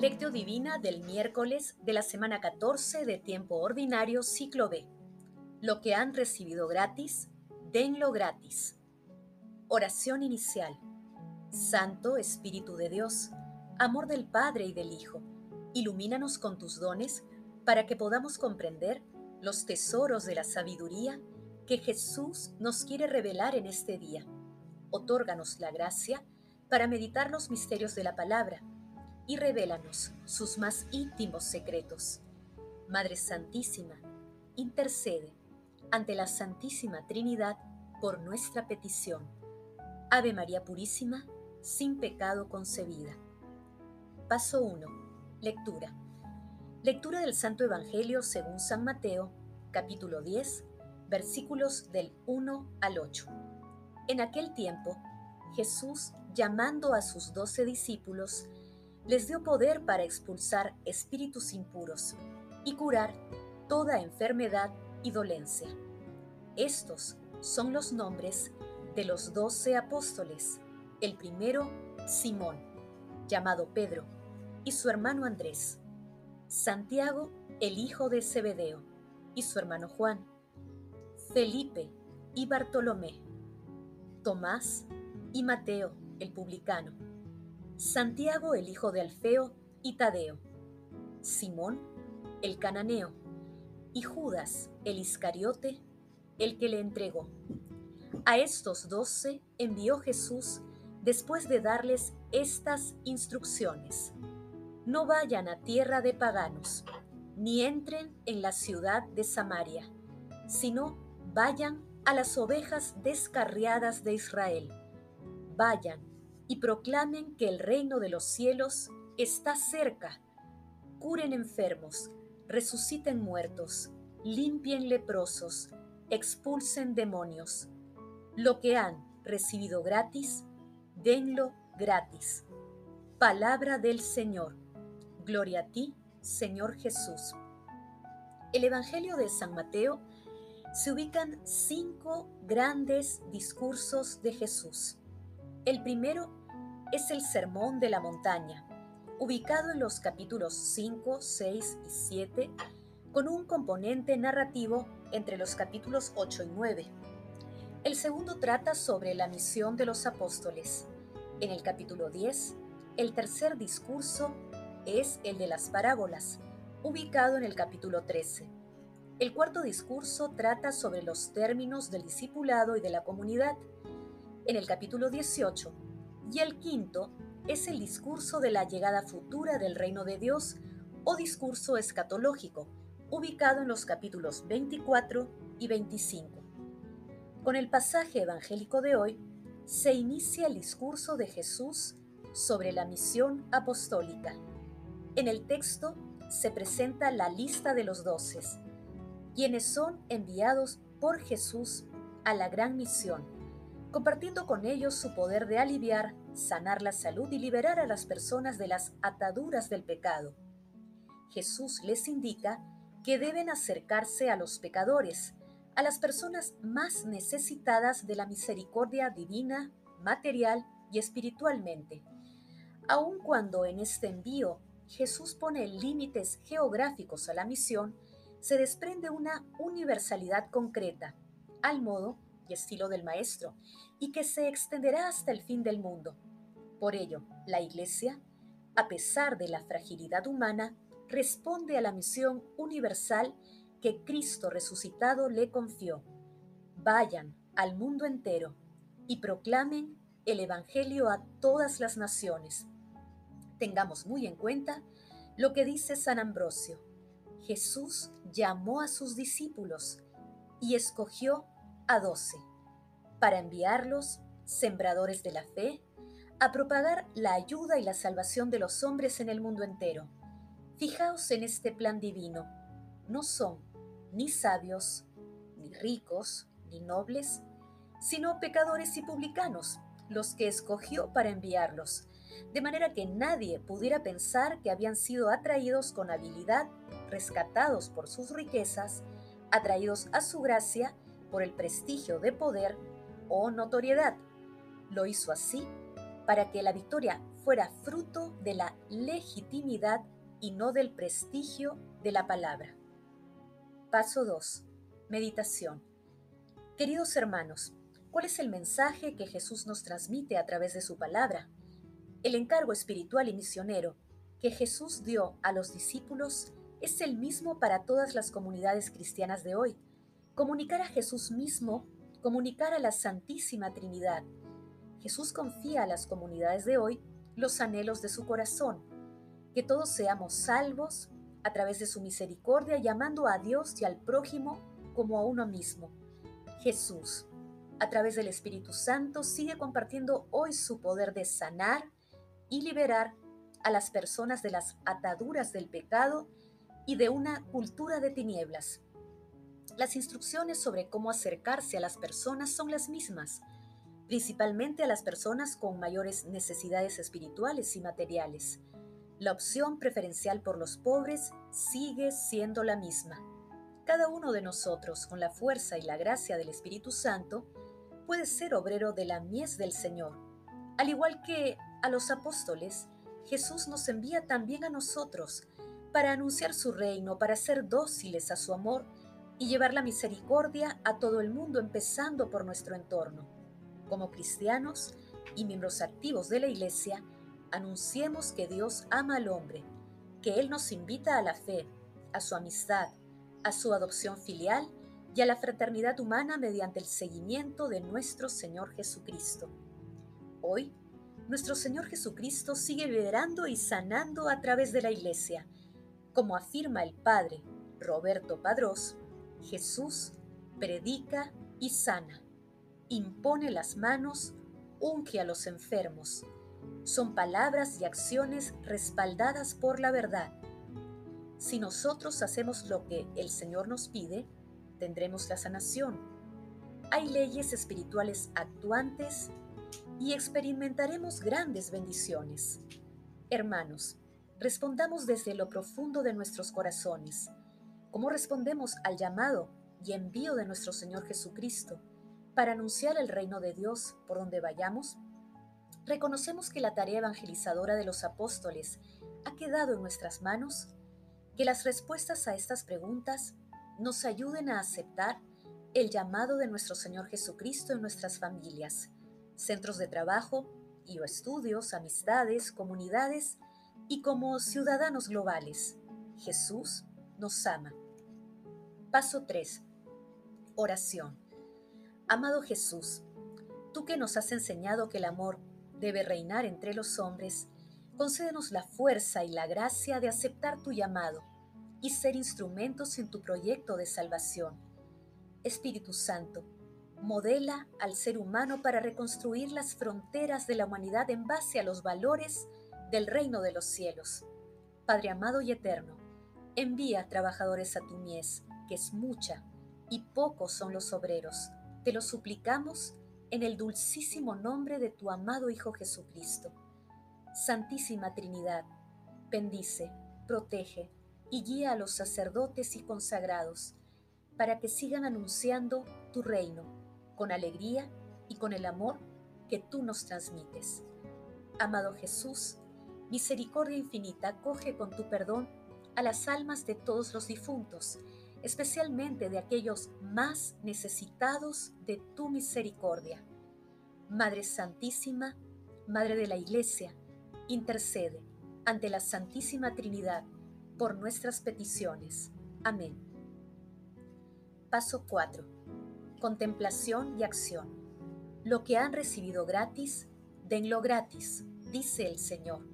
Lectio Divina del miércoles de la semana 14 de tiempo ordinario, ciclo B. Lo que han recibido gratis, denlo gratis. Oración inicial. Santo Espíritu de Dios, amor del Padre y del Hijo, ilumínanos con tus dones para que podamos comprender los tesoros de la sabiduría que Jesús nos quiere revelar en este día. Otórganos la gracia para meditar los misterios de la palabra y revélanos sus más íntimos secretos. Madre Santísima, intercede ante la Santísima Trinidad por nuestra petición. Ave María Purísima, sin pecado concebida. Paso 1. Lectura. Lectura del Santo Evangelio según San Mateo, capítulo 10, versículos del 1 al 8. En aquel tiempo, Jesús, llamando a sus doce discípulos, les dio poder para expulsar espíritus impuros y curar toda enfermedad y dolencia. Estos son los nombres de los doce apóstoles. El primero, Simón, llamado Pedro, y su hermano Andrés. Santiago, el hijo de Zebedeo, y su hermano Juan. Felipe y Bartolomé. Tomás y Mateo, el publicano Santiago el hijo de Alfeo y Tadeo, Simón el cananeo y Judas el Iscariote, el que le entregó. A estos doce envió Jesús después de darles estas instrucciones. No vayan a tierra de paganos, ni entren en la ciudad de Samaria, sino vayan a las ovejas descarriadas de Israel. Vayan y proclamen que el reino de los cielos está cerca. Curen enfermos, resuciten muertos, limpien leprosos, expulsen demonios. Lo que han recibido gratis, denlo gratis. Palabra del Señor. Gloria a ti, Señor Jesús. El Evangelio de San Mateo se ubican cinco grandes discursos de Jesús. El primero es el Sermón de la Montaña, ubicado en los capítulos 5, 6 y 7, con un componente narrativo entre los capítulos 8 y 9. El segundo trata sobre la misión de los apóstoles. En el capítulo 10, el tercer discurso es el de las parábolas, ubicado en el capítulo 13. El cuarto discurso trata sobre los términos del discipulado y de la comunidad. En el capítulo 18, y el quinto es el discurso de la llegada futura del reino de Dios o discurso escatológico, ubicado en los capítulos 24 y 25. Con el pasaje evangélico de hoy, se inicia el discurso de Jesús sobre la misión apostólica. En el texto se presenta la lista de los doces, quienes son enviados por Jesús a la gran misión compartiendo con ellos su poder de aliviar, sanar la salud y liberar a las personas de las ataduras del pecado. Jesús les indica que deben acercarse a los pecadores, a las personas más necesitadas de la misericordia divina, material y espiritualmente. Aun cuando en este envío Jesús pone límites geográficos a la misión, se desprende una universalidad concreta, al modo y estilo del Maestro, y que se extenderá hasta el fin del mundo. Por ello, la Iglesia, a pesar de la fragilidad humana, responde a la misión universal que Cristo resucitado le confió. Vayan al mundo entero y proclamen el Evangelio a todas las naciones. Tengamos muy en cuenta lo que dice San Ambrosio. Jesús llamó a sus discípulos y escogió a doce, para enviarlos, sembradores de la fe, a propagar la ayuda y la salvación de los hombres en el mundo entero. Fijaos en este plan divino. No son ni sabios, ni ricos, ni nobles, sino pecadores y publicanos, los que escogió para enviarlos, de manera que nadie pudiera pensar que habían sido atraídos con habilidad, rescatados por sus riquezas, atraídos a su gracia por el prestigio de poder o notoriedad. Lo hizo así para que la victoria fuera fruto de la legitimidad y no del prestigio de la palabra. Paso 2. Meditación. Queridos hermanos, ¿cuál es el mensaje que Jesús nos transmite a través de su palabra? El encargo espiritual y misionero que Jesús dio a los discípulos es el mismo para todas las comunidades cristianas de hoy. Comunicar a Jesús mismo, comunicar a la Santísima Trinidad. Jesús confía a las comunidades de hoy los anhelos de su corazón, que todos seamos salvos a través de su misericordia, llamando a Dios y al prójimo como a uno mismo. Jesús, a través del Espíritu Santo, sigue compartiendo hoy su poder de sanar y liberar a las personas de las ataduras del pecado y de una cultura de tinieblas. Las instrucciones sobre cómo acercarse a las personas son las mismas, principalmente a las personas con mayores necesidades espirituales y materiales. La opción preferencial por los pobres sigue siendo la misma. Cada uno de nosotros, con la fuerza y la gracia del Espíritu Santo, puede ser obrero de la mies del Señor. Al igual que a los apóstoles, Jesús nos envía también a nosotros para anunciar su reino, para ser dóciles a su amor y llevar la misericordia a todo el mundo, empezando por nuestro entorno. Como cristianos y miembros activos de la Iglesia, anunciemos que Dios ama al hombre, que Él nos invita a la fe, a su amistad, a su adopción filial y a la fraternidad humana mediante el seguimiento de nuestro Señor Jesucristo. Hoy, nuestro Señor Jesucristo sigue liberando y sanando a través de la Iglesia. Como afirma el Padre Roberto Padrós, Jesús predica y sana, impone las manos, unge a los enfermos. Son palabras y acciones respaldadas por la verdad. Si nosotros hacemos lo que el Señor nos pide, tendremos la sanación. Hay leyes espirituales actuantes y experimentaremos grandes bendiciones. Hermanos, respondamos desde lo profundo de nuestros corazones. ¿Cómo respondemos al llamado y envío de nuestro Señor Jesucristo para anunciar el reino de Dios por donde vayamos? ¿Reconocemos que la tarea evangelizadora de los apóstoles ha quedado en nuestras manos? Que las respuestas a estas preguntas nos ayuden a aceptar el llamado de nuestro Señor Jesucristo en nuestras familias centros de trabajo y o estudios, amistades, comunidades y como ciudadanos globales. Jesús nos ama. Paso 3. Oración. Amado Jesús, tú que nos has enseñado que el amor debe reinar entre los hombres, concédenos la fuerza y la gracia de aceptar tu llamado y ser instrumentos en tu proyecto de salvación. Espíritu Santo, modela al ser humano para reconstruir las fronteras de la humanidad en base a los valores del reino de los cielos. Padre amado y eterno, envía trabajadores a tu mies, que es mucha, y pocos son los obreros. Te lo suplicamos en el dulcísimo nombre de tu amado Hijo Jesucristo. Santísima Trinidad, bendice, protege y guía a los sacerdotes y consagrados para que sigan anunciando tu reino con alegría y con el amor que tú nos transmites. Amado Jesús, misericordia infinita, coge con tu perdón a las almas de todos los difuntos, especialmente de aquellos más necesitados de tu misericordia. Madre Santísima, Madre de la Iglesia, intercede ante la Santísima Trinidad por nuestras peticiones. Amén. Paso 4 contemplación y acción. Lo que han recibido gratis, denlo gratis, dice el Señor.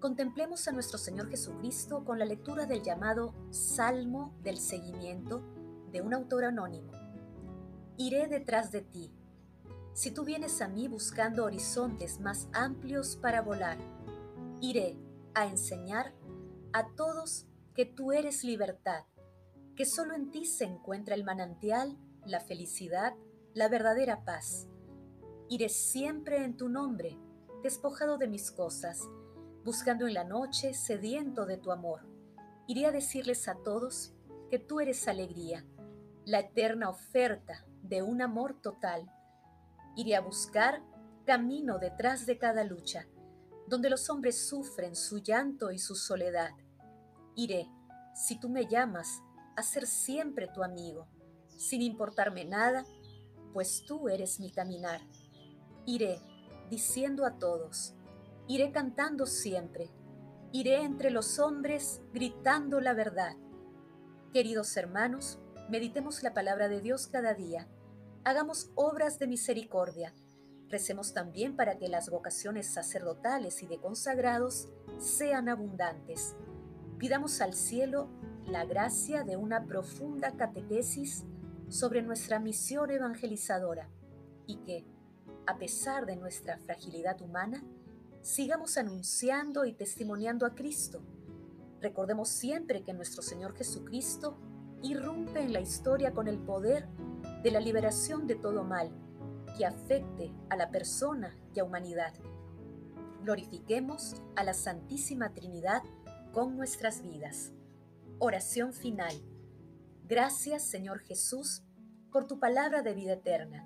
Contemplemos a nuestro Señor Jesucristo con la lectura del llamado Salmo del Seguimiento de un autor anónimo. Iré detrás de ti. Si tú vienes a mí buscando horizontes más amplios para volar, iré a enseñar a todos que tú eres libertad, que solo en ti se encuentra el manantial la felicidad, la verdadera paz. Iré siempre en tu nombre, despojado de mis cosas, buscando en la noche, sediento de tu amor. Iré a decirles a todos que tú eres alegría, la eterna oferta de un amor total. Iré a buscar camino detrás de cada lucha, donde los hombres sufren su llanto y su soledad. Iré, si tú me llamas, a ser siempre tu amigo, sin importarme nada, pues tú eres mi caminar. Iré, diciendo a todos, iré cantando siempre, iré entre los hombres gritando la verdad. Queridos hermanos, meditemos la palabra de Dios cada día, hagamos obras de misericordia, Recemos también para que las vocaciones sacerdotales y de consagrados sean abundantes. Pidamos al cielo la gracia de una profunda catequesis sobre nuestra misión evangelizadora y que, a pesar de nuestra fragilidad humana, sigamos anunciando y testimoniando a Cristo. Recordemos siempre que nuestro Señor Jesucristo irrumpe en la historia con el poder de la liberación de todo mal que afecte a la persona y a humanidad. Glorifiquemos a la Santísima Trinidad con nuestras vidas. Oración final. Gracias Señor Jesús por tu palabra de vida eterna.